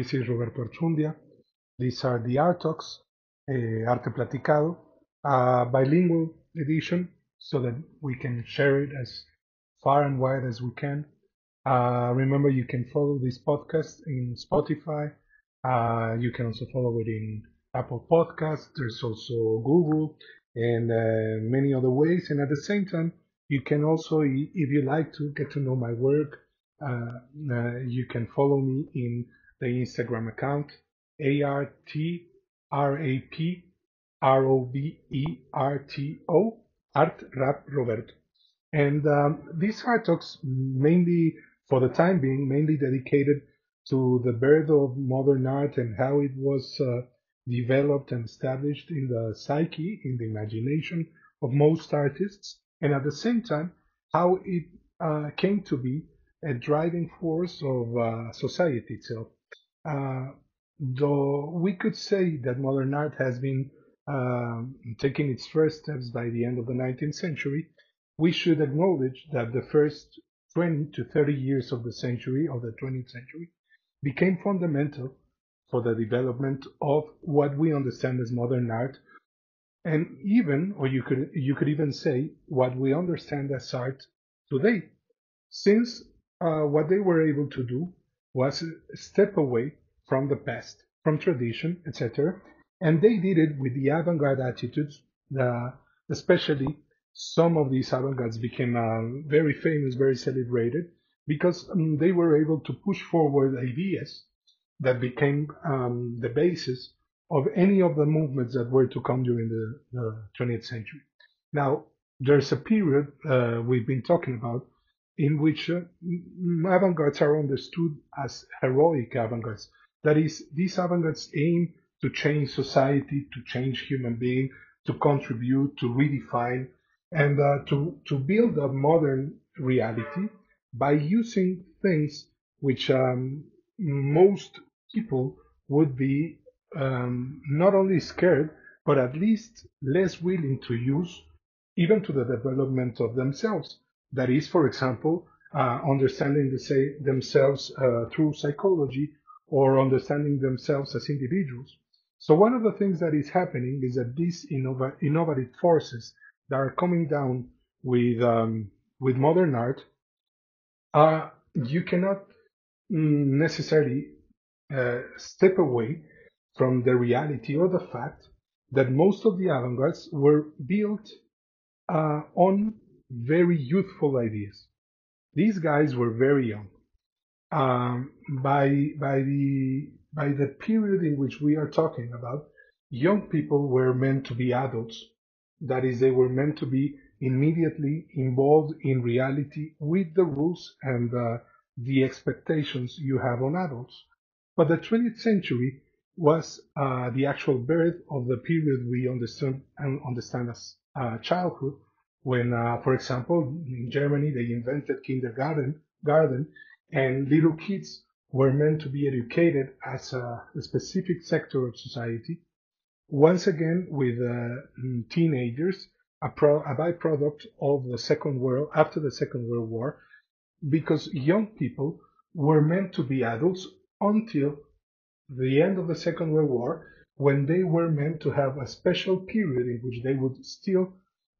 This is Roberto Archundia. These are the Art Talks, uh, Arte Platicado, a bilingual edition so that we can share it as far and wide as we can. Uh, remember, you can follow this podcast in Spotify. Uh, you can also follow it in Apple Podcasts. There's also Google and uh, many other ways. And at the same time, you can also, if you like to get to know my work, uh, uh, you can follow me in the Instagram account A R T R A P R O B E R T O Art Rap Roberto. And um, these art talks mainly, for the time being, mainly dedicated to the birth of modern art and how it was uh, developed and established in the psyche, in the imagination of most artists, and at the same time, how it uh, came to be a driving force of uh, society itself. Uh, though we could say that modern art has been um, taking its first steps by the end of the 19th century, we should acknowledge that the first 20 to 30 years of the century, of the 20th century, became fundamental for the development of what we understand as modern art, and even, or you could you could even say, what we understand as art today, since uh, what they were able to do was a step away from the past, from tradition, etc. And they did it with the avant-garde attitudes. Especially some of these avant-gardes became uh, very famous, very celebrated, because um, they were able to push forward ideas that became um, the basis of any of the movements that were to come during the, the 20th century. Now, there's a period uh, we've been talking about in which uh, avant-gardes are understood as heroic avant-gardes. That is, these avant-gardes aim to change society, to change human being, to contribute, to redefine, and uh, to, to build a modern reality by using things which um, most people would be um, not only scared, but at least less willing to use, even to the development of themselves. That is, for example, uh, understanding the say, themselves uh, through psychology or understanding themselves as individuals. So one of the things that is happening is that these innov- innovative forces that are coming down with um, with modern art, uh, you cannot necessarily uh, step away from the reality or the fact that most of the avant-gardes were built uh, on very youthful ideas. These guys were very young. Um, by by the by the period in which we are talking about, young people were meant to be adults. That is, they were meant to be immediately involved in reality with the rules and uh, the expectations you have on adults. But the 20th century was uh, the actual birth of the period we understand and understand as uh, childhood, when, uh, for example, in Germany, they invented kindergarten, garden, and little kids were meant to be educated as a, specific sector of society. Once again, with uh, teenagers, a, pro, a byproduct of the Second World, after the Second World War, because young people were meant to be adults until the end of the Second World War, when they were meant to have a special period in which they would still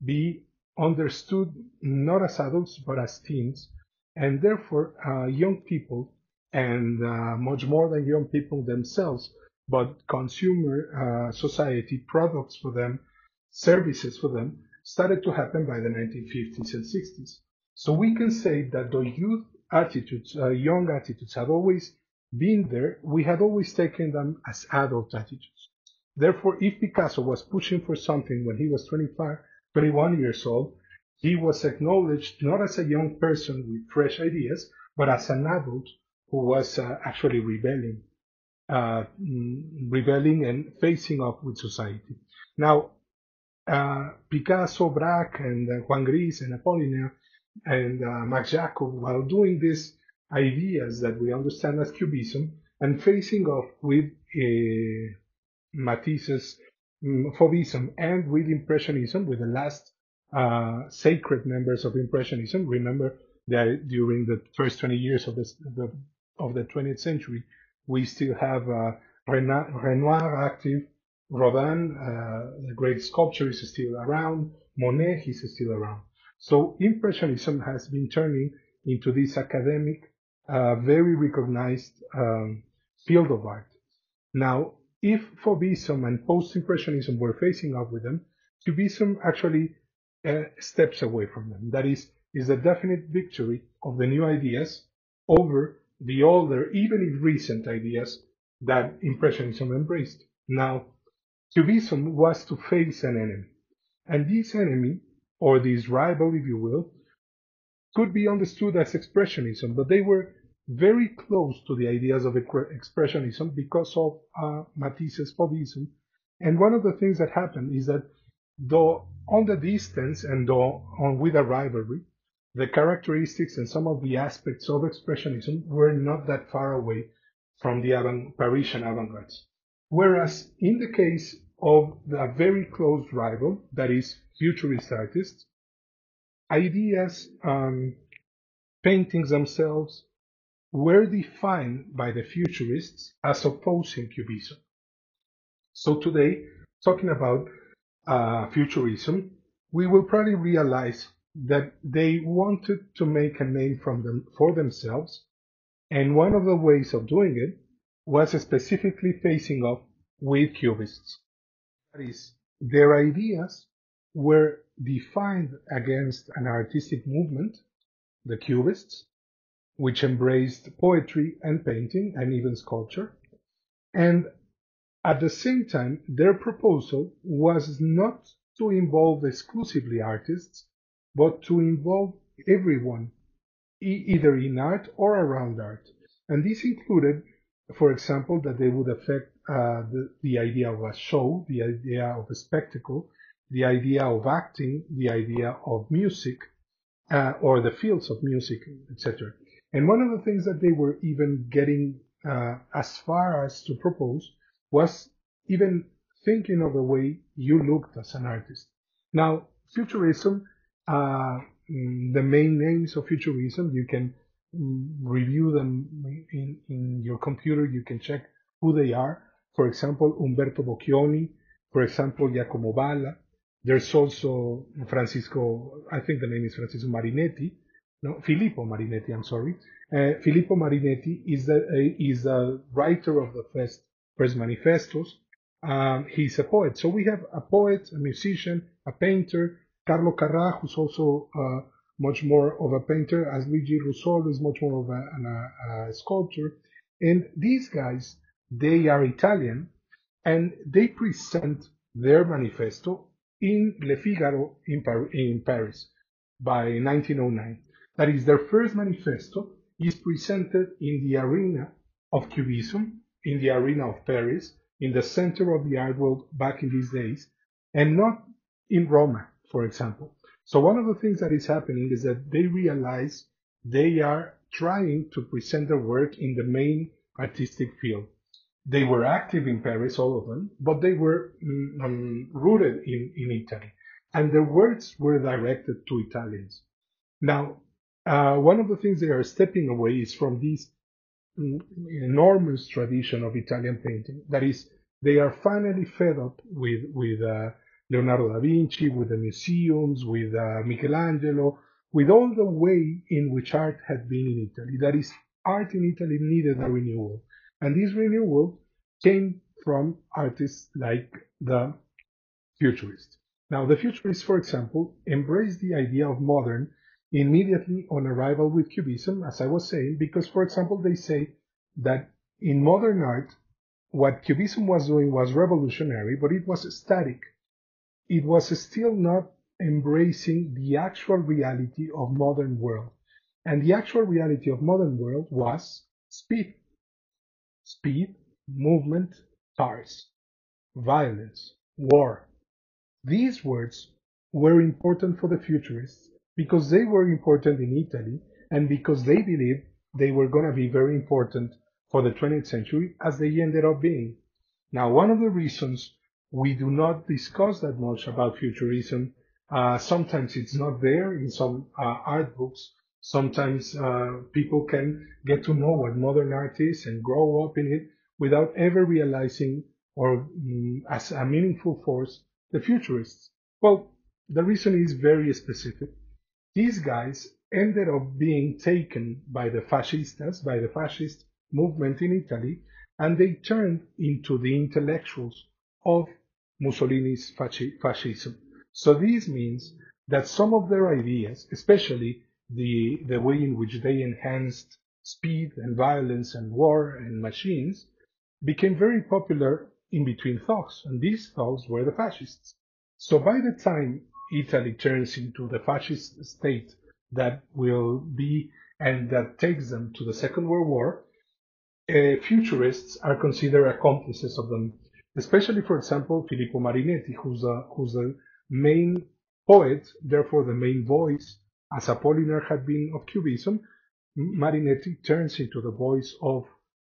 be understood not as adults but as teens, and therefore uh, young people and uh, much more than young people themselves, but consumer uh, society products for them, services for them, started to happen by the 1950s and 60s. So we can say that the youth attitudes, uh, young attitudes, have always been there. We had always taken them as adult attitudes. Therefore, if Picasso was pushing for something when he was 25, 21 years old, he was acknowledged not as a young person with fresh ideas, but as an adult who was uh, actually rebelling, uh, mm, rebelling and facing up with society. Now, uh, Picasso, Braque, and uh, Juan Gris, and Apollinaire, and uh, Max Jacob, while doing these ideas that we understand as Cubism, and facing off with uh, Matisse's um, Fauvism and with Impressionism, with the last uh, sacred members of Impressionism. Remember that during the first 20 years of, the, of the 20th century, We still have uh, Renoir active, Rodin, uh, the great sculptor, is still around. Monet, is still around. So Impressionism has been turning into this academic, uh, very recognized um, field of art. Now, if Fauvism and Post-Impressionism were facing off with them, Cubism actually uh, steps away from them. That is, is a definite victory of the new ideas over the older, even if recent ideas that Impressionism embraced. Now, Cubism was to face an enemy. And this enemy, or this rival, if you will, could be understood as Expressionism, but they were very close to the ideas of Expressionism because of uh, Matisse's Fauvism. And one of the things that happened is that though on the distance and though on with a rivalry, the characteristics and some of the aspects of Expressionism were not that far away from the avant- Parisian avant-garde. Whereas in the case of a very close rival, that is futurist artists, ideas, um, paintings themselves were defined by the futurists as opposing cubism. So today, talking about uh, futurism, we will probably realize that they wanted to make a name from them for themselves, and one of the ways of doing it was specifically facing off with cubists. That is, their ideas were defined against an artistic movement, the cubists, which embraced poetry and painting and even sculpture, and at the same time, their proposal was not to involve exclusively artists, but to involve everyone, either in art or around art. And this included, for example, that they would affect uh, the, the idea of a show, the idea of a spectacle, the idea of acting, the idea of music, uh, or the fields of music, etc. And one of the things that they were even getting uh, as far as to propose was even thinking of the way you looked as an artist. Now, Futurism, uh, mm, the main names of Futurism, you can mm, review them in, in your computer, you can check who they are. For example, Umberto Boccioni, for example, Giacomo Balla. There's also Francisco, I think the name is Francisco Marinetti, no, Filippo Marinetti, I'm sorry. Uh, Filippo Marinetti is a, a, is a writer of the first Manifestos. Um, he's a poet. So we have a poet, a musician, a painter. Carlo Carrà, who's also uh, much more of a painter, as Luigi Russolo is much more of a, a, a sculptor. And these guys, they are Italian, and they present their manifesto in Le Figaro in, Par- in Paris by 1909. That is, their first manifesto is presented in the arena of Cubism in the arena of Paris, in the center of the art world back in these days, and not in Roma, for example. So one of the things that is happening is that they realize they are trying to present their work in the main artistic field. They were active in Paris, all of them, but they were um, rooted in, in Italy. And their works were directed to Italians. Now, uh, one of the things they are stepping away is from these enormous tradition of Italian painting. That is, they are finally fed up with with uh, Leonardo da Vinci, with the museums, with uh, Michelangelo, with all the way in which art had been in Italy. That is, art in Italy needed a renewal, and this renewal came from artists like the Futurists. Now, the Futurists, for example, embraced the idea of modern immediately on arrival with Cubism, as I was saying, because, for example, they say that in modern art, what Cubism was doing was revolutionary, but it was static. It was still not embracing the actual reality of modern world. And the actual reality of modern world was speed. Speed, movement, cars, violence, war. These words were important for the futurists because they were important in Italy and because they believed they were going to be very important for the 20th century as they ended up being. Now, one of the reasons we do not discuss that much about futurism, uh, sometimes it's not there in some uh, art books, Sometimes uh, people can get to know what modern art is and grow up in it without ever realizing or mm, as a meaningful force the futurists. Well, the reason is very specific. These guys ended up being taken by the fascistas, by the fascist movement in Italy, and they turned into the intellectuals of Mussolini's fascism. So this means that some of their ideas, especially the, the way in which they enhanced speed and violence and war and machines, became very popular in between thugs, and these thugs were the fascists. So by the time Italy turns into the fascist state that will be and that takes them to the Second World War, uh, futurists are considered accomplices of them. Especially, for example, Filippo Marinetti, who's a, who's the main poet, therefore the main voice, as Apollinaire had been of Cubism, Marinetti turns into the voice of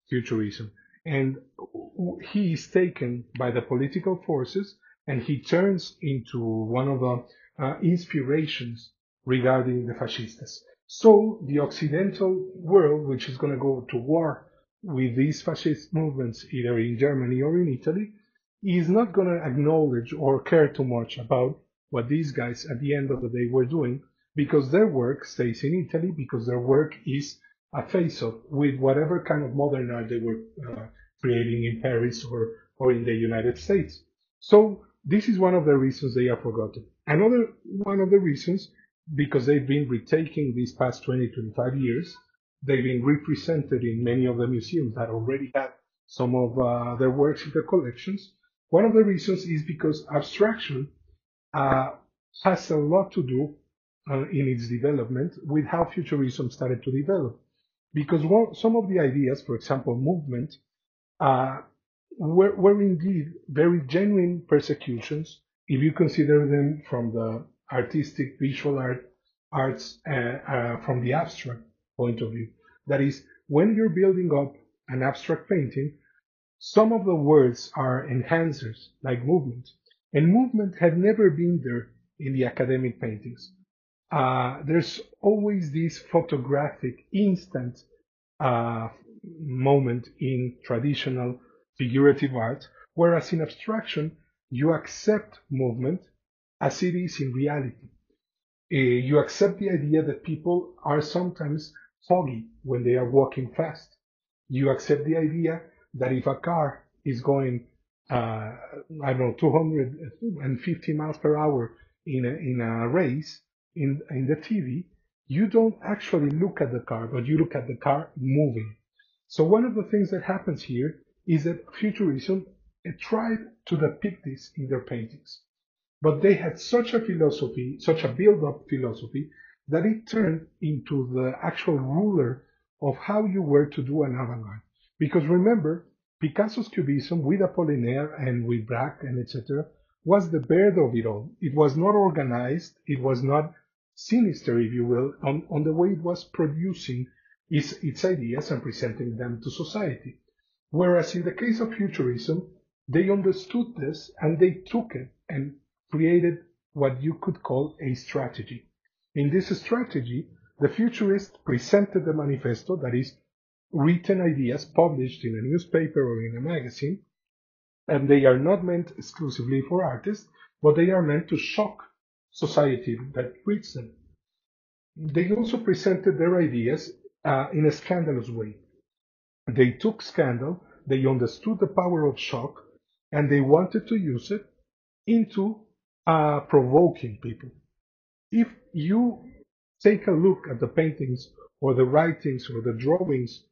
futurism. And he is taken by the political forces and he turns into one of the uh, inspirations regarding the fascistas. So the Occidental world, which is going to go to war with these fascist movements, either in Germany or in Italy, is not going to acknowledge or care too much about what these guys at the end of the day were doing because their work stays in Italy because their work is a face-off with whatever kind of modern art they were uh, creating in Paris or, or in the United States. So this is one of the reasons they are forgotten. Another one of the reasons, because they've been retaking these past 20, 25 years, they've been represented in many of the museums that already have some of uh, their works in their collections. One of the reasons is because abstraction uh, has a lot to do uh, in its development with how futurism started to develop. Because one, some of the ideas, for example, movement, uh, were, were indeed very genuine persecutions if you consider them from the artistic visual art arts uh, uh, from the abstract point of view. That is, when you're building up an abstract painting, some of the words are enhancers, like movement, and movement had never been there in the academic paintings. Uh, there's always this photographic instant uh, moment in traditional figurative art, whereas in abstraction, you accept movement as it is in reality. Uh, you accept the idea that people are sometimes foggy when they are walking fast. You accept the idea that if a car is going, uh, I don't know, 250 miles per hour in a, in a race in, in the TV, you don't actually look at the car, but you look at the car moving. So one of the things that happens here is that Futurism tried to depict this in their paintings. But they had such a philosophy, such a build-up philosophy, that it turned into the actual ruler of how you were to do an avant-garde. Because remember, Picasso's Cubism with Apollinaire and with Braque and etc. was the birth of it all. It was not organized, it was not sinister, if you will, on, on the way it was producing its, its ideas and presenting them to society. Whereas in the case of futurism, they understood this and they took it and created what you could call a strategy. In this strategy, the futurists presented the manifesto, that is, written ideas published in a newspaper or in a magazine, and they are not meant exclusively for artists, but they are meant to shock society that reads them. They also presented their ideas uh, in a scandalous way. They took scandal, they understood the power of shock, and they wanted to use it into uh, provoking people. If you take a look at the paintings or the writings or the drawings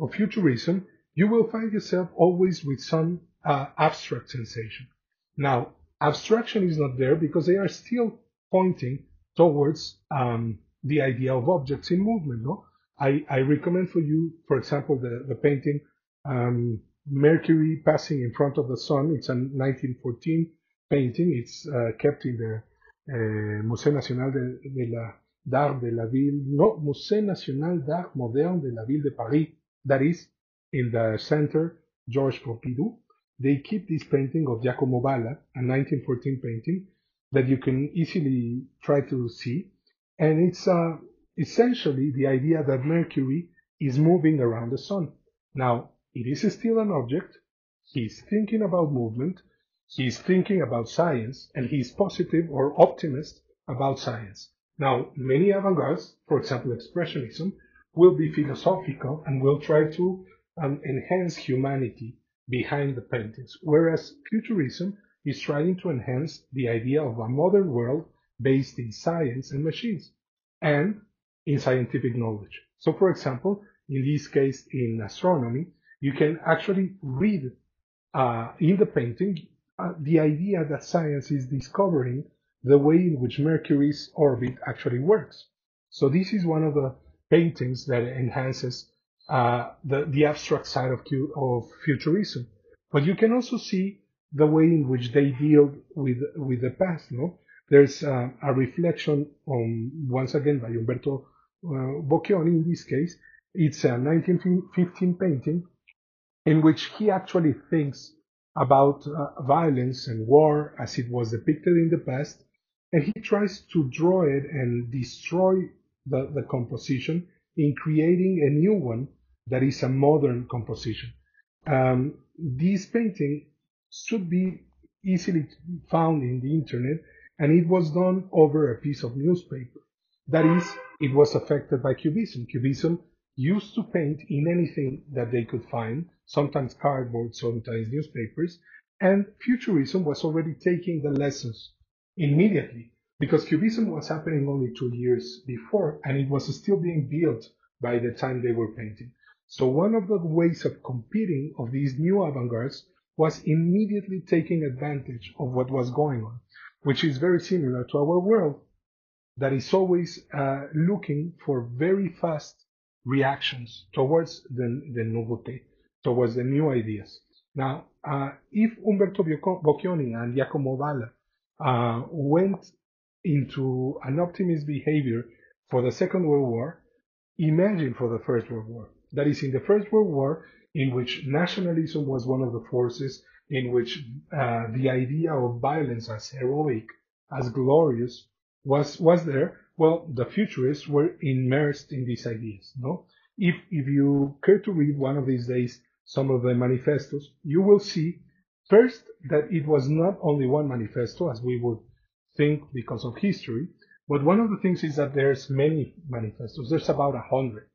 of futurism, you will find yourself always with some uh, abstract sensation. Now, abstraction is not there because they are still pointing towards um, the idea of objects in movement. No? I, I recommend for you, for example, the, the painting um, Mercury passing in front of the sun. It's a 1914 painting. It's uh, kept in the uh, Musée National de, de la, d'Art de la Ville, no, Musée National d'Art Moderne de la Ville de Paris. That is in the center, Georges Pompidou. They keep this painting of Giacomo Balla, a 1914 painting that you can easily try to see. And it's a, essentially the idea that Mercury is moving around the sun. Now, it is still an object. He's thinking about movement. He's thinking about science, and he's positive or optimist about science. Now, many avant-gardes, for example, Expressionism, will be philosophical and will try to um, enhance humanity behind the paintings, whereas Futurism is trying to enhance the idea of a modern world based in science and machines and in scientific knowledge. So, for example, in this case, in astronomy, you can actually read uh, in the painting uh, the idea that science is discovering the way in which Mercury's orbit actually works. So this is one of the paintings that enhances uh, the, the abstract side of, of futurism. But you can also see the way in which they deal with with the past. No, there's uh, a reflection on once again by Umberto uh, Boccioni. In this case, it's a 1915 painting in which he actually thinks about uh, violence and war as it was depicted in the past, and he tries to draw it and destroy the, the composition in creating a new one that is a modern composition. Um, this painting should be easily found in the internet, and it was done over a piece of newspaper. That is, it was affected by Cubism. Cubism used to paint in anything that they could find, sometimes cardboard, sometimes newspapers, and Futurism was already taking the lessons immediately because Cubism was happening only two years before and it was still being built by the time they were painting. So one of the ways of competing of these new avant-gardes was immediately taking advantage of what was going on, which is very similar to our world that is always uh, looking for very fast reactions towards the, the nouveauté, towards the new ideas. Now, uh, if Umberto Boccioni and Giacomo Balla uh, went into an optimist behavior for the Second World War, imagine for the First World War. That is, in the First World War, in which nationalism was one of the forces, in which uh, the idea of violence as heroic, as glorious, was was there. Well, the futurists were immersed in these ideas. No, if if you care to read one of these days some of the manifestos, you will see first that it was not only one manifesto, as we would think because of history, but one of the things is that there's many manifestos. There's about a hundred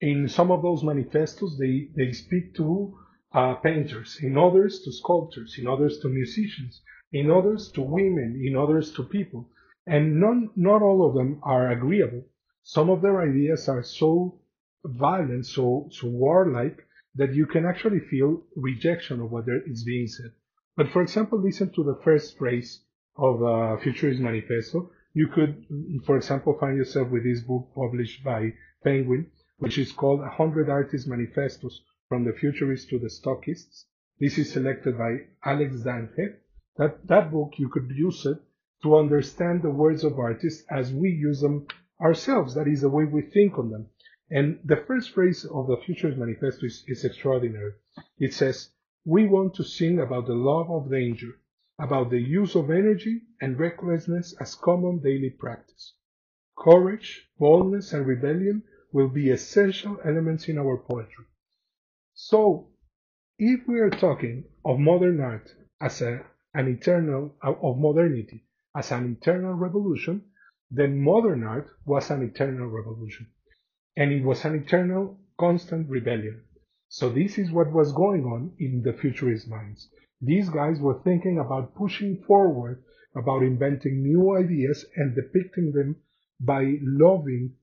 in some of those manifestos, they, they speak to uh, painters, in others to sculptors, in others to musicians, in others to women, in others to people. And none, not all of them are agreeable. Some of their ideas are so violent, so, so warlike, that you can actually feel rejection of what is being said. But for example, listen to the first phrase of uh, Futurist Manifesto. You could, for example, find yourself with this book published by Penguin, which is called A Hundred Artist Manifestos from the Futurists to the Stuckists. This is selected by Alex Danchev. That, that book, you could use it to understand the words of artists as we use them ourselves. That is the way we think on them. And the first phrase of the Futurist Manifesto is, is extraordinary. It says, we want to sing about the love of danger, about the use of energy and recklessness as common daily practice. Courage, boldness, and rebellion will be essential elements in our poetry. So, if we are talking of modern art as a, an eternal, of modernity as an internal revolution, then modern art was an eternal revolution. And it was an eternal, constant rebellion. So this is what was going on in the futurist minds. These guys were thinking about pushing forward, about inventing new ideas and depicting them by loving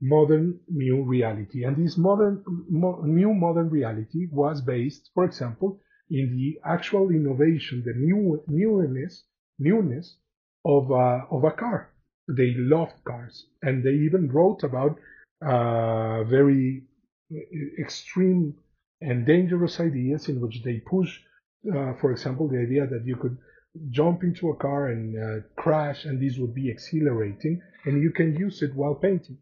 modern new reality. And this modern, mo new modern reality was based, for example, in the actual innovation, the new newness, newness of a, of a car. They loved cars, and they even wrote about uh, very extreme and dangerous ideas in which they push, uh, for example, the idea that you could jump into a car and uh, crash, and this would be exhilarating, and you can use it while painting.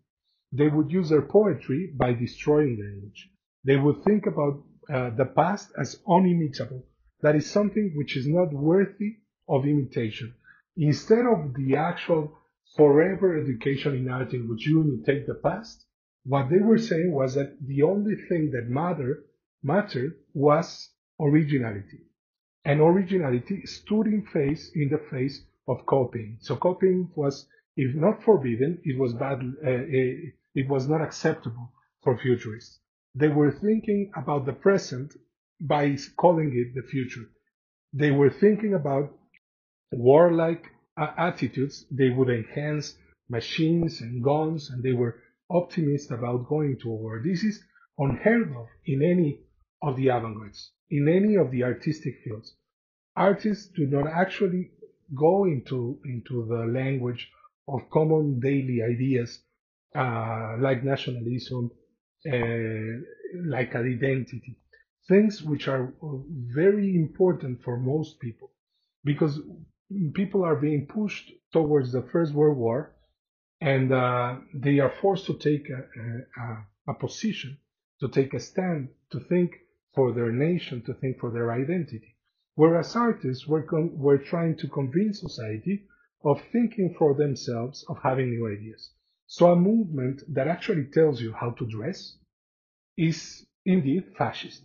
They would use their poetry by destroying the image. They would think about uh, the past as unimitable. That is something which is not worthy of imitation. Instead of the actual forever education in art in which you imitate the past, what they were saying was that the only thing that matter, mattered was originality. And originality stood in face in the face of copying. So copying was, if not forbidden, it was bad. Uh, uh, it was not acceptable for futurists. They were thinking about the present by calling it the future. They were thinking about warlike attitudes. They would enhance machines and guns, and they were optimistic about going to war. This is unheard of in any of the avant-gardes, in any of the artistic fields. Artists do not actually go into, into the language of common daily ideas uh, like nationalism, uh, like identity, things which are very important for most people because people are being pushed towards the First World War and uh, they are forced to take a, a, a, position, to take a stand, to think for their nation, to think for their identity. Whereas artists were, were trying to convince society of thinking for themselves, of having new ideas. So a movement that actually tells you how to dress is indeed fascist.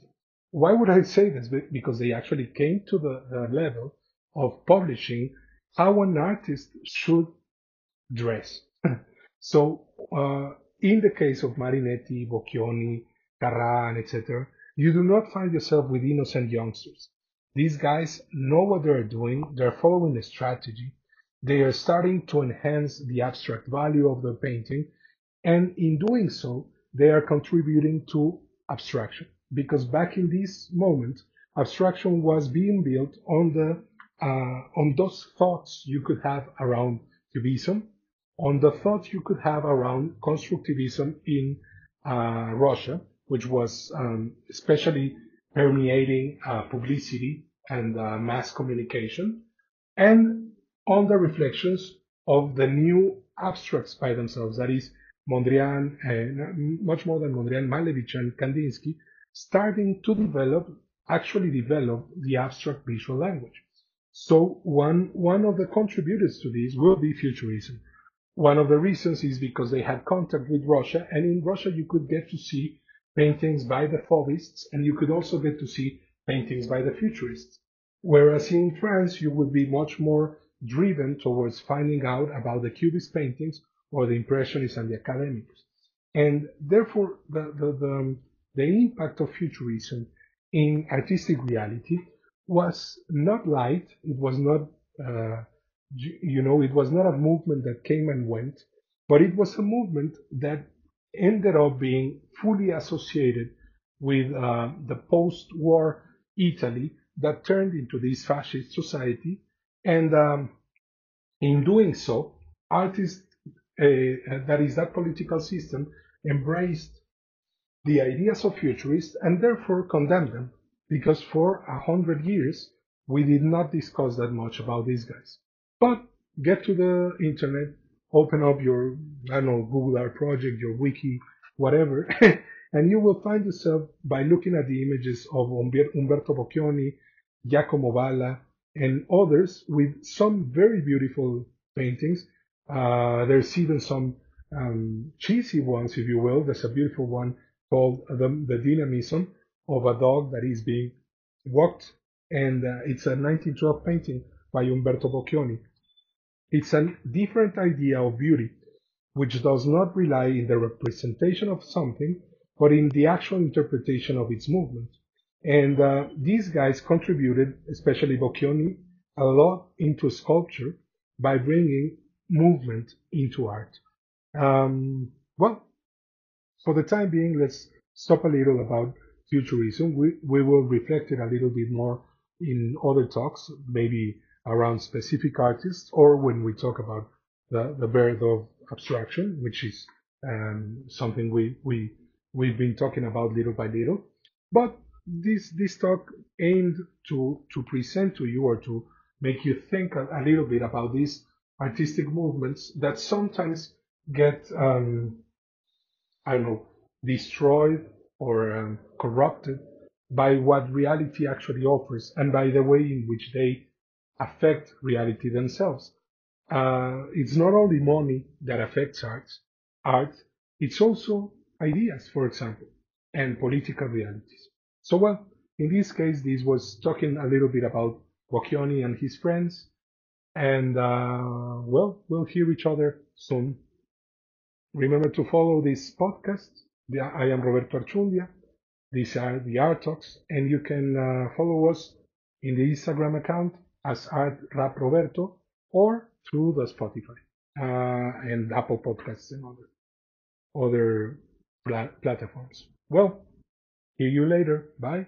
Why would I say this? Because they actually came to the, the level of publishing how an artist should dress. so, uh, in the case of Marinetti, Boccioni, Carrà, etc., you do not find yourself with innocent youngsters. These guys know what they're doing, they're following a strategy, they are starting to enhance the abstract value of the painting, and in doing so, they are contributing to abstraction. Because back in this moment, abstraction was being built on the on those thoughts you could have around cubism, on the thoughts you could have around constructivism in uh, Russia, which was um, especially permeating uh, publicity and uh, mass communication, and on the reflections of the new abstracts by themselves, that is, Mondrian, uh, much more than Mondrian, Malevich and Kandinsky, starting to develop, actually develop the abstract visual language. So one, one of the contributors to this will be futurism. One of the reasons is because they had contact with Russia, and in Russia you could get to see paintings by the Fauvists, and you could also get to see paintings by the futurists. Whereas in France, you would be much more driven towards finding out about the Cubist paintings or the Impressionists and the Academics. And therefore, the, the, the, the impact of futurism in artistic reality was not light. It was not, uh, you know, it was not a movement that came and went, but it was a movement that ended up being fully associated with uh, the post-war Italy that turned into this fascist society and um, in doing so, artists, uh, that is that political system, embraced the ideas of futurists and therefore condemned them because for a hundred years we did not discuss that much about these guys. But get to the internet, open up your, I don't know, Google Art project, your wiki, whatever, and you will find yourself by looking at the images of Umberto Boccioni, Giacomo Balla, and others with some very beautiful paintings. Uh, there's even some um, cheesy ones, if you will. There's a beautiful one called the, the Dynamism of a dog that is being walked, and uh, it's a 1912 painting by Umberto Boccioni. It's a different idea of beauty, which does not rely in the representation of something, but in the actual interpretation of its movement. And uh, these guys contributed, especially Boccioni, a lot into sculpture by bringing movement into art. Um, well, for the time being, let's stop a little about futurism. We, we will reflect it a little bit more in other talks, maybe around specific artists or when we talk about the, the birth of abstraction, which is um, something we, we, we've been talking about little by little. But this this talk aimed to to present to you or to make you think a, a little bit about these artistic movements that sometimes get um, I don't know destroyed or um, corrupted by what reality actually offers and by the way in which they affect reality themselves. uh, it's not only money that affects art, art, it's also ideas, for example, and political realities. So, well, in this case, this was talking a little bit about Boccioni and his friends, and uh, well, we'll hear each other soon. Remember to follow this podcast. I am Roberto Archundia. These are the Art Talks, and you can uh, follow us in the Instagram account as Art Rap Roberto or through the Spotify uh, and Apple Podcasts and other other platforms. Well, see you later. Bye.